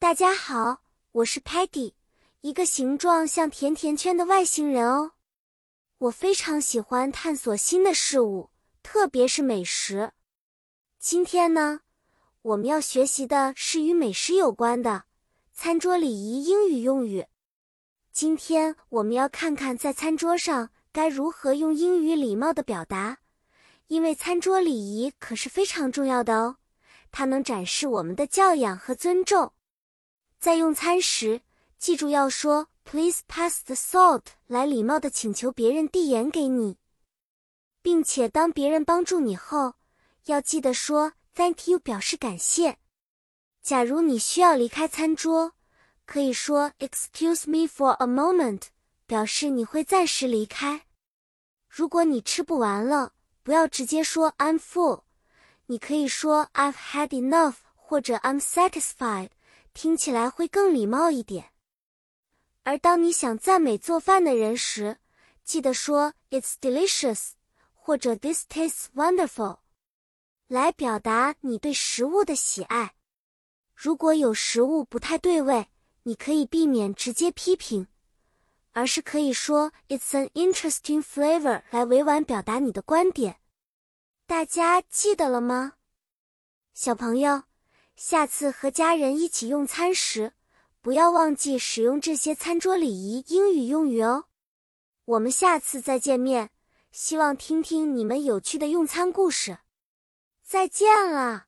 大家好，我是 Patty，一个形状像甜甜圈的外星人哦。我非常喜欢探索新的事物，特别是美食。今天呢，我们要学习的是与美食有关的餐桌礼仪英语用语。今天我们要看看在餐桌上该如何用英语礼貌的表达，因为餐桌礼仪可是非常重要的哦，它能展示我们的教养和尊重。在用餐时，记住要说 “Please pass the salt” 来礼貌的请求别人递盐给你，并且当别人帮助你后，要记得说 “Thank you” 表示感谢。假如你需要离开餐桌，可以说 “Excuse me for a moment”，表示你会暂时离开。如果你吃不完了，不要直接说 “I'm full”，你可以说 “I've had enough” 或者 “I'm satisfied”。听起来会更礼貌一点。而当你想赞美做饭的人时，记得说 "It's delicious" 或者 "This tastes wonderful" 来表达你对食物的喜爱。如果有食物不太对味，你可以避免直接批评，而是可以说 "It's an interesting flavor" 来委婉表达你的观点。大家记得了吗，小朋友？下次和家人一起用餐时，不要忘记使用这些餐桌礼仪英语用语哦。我们下次再见面，希望听听你们有趣的用餐故事。再见了。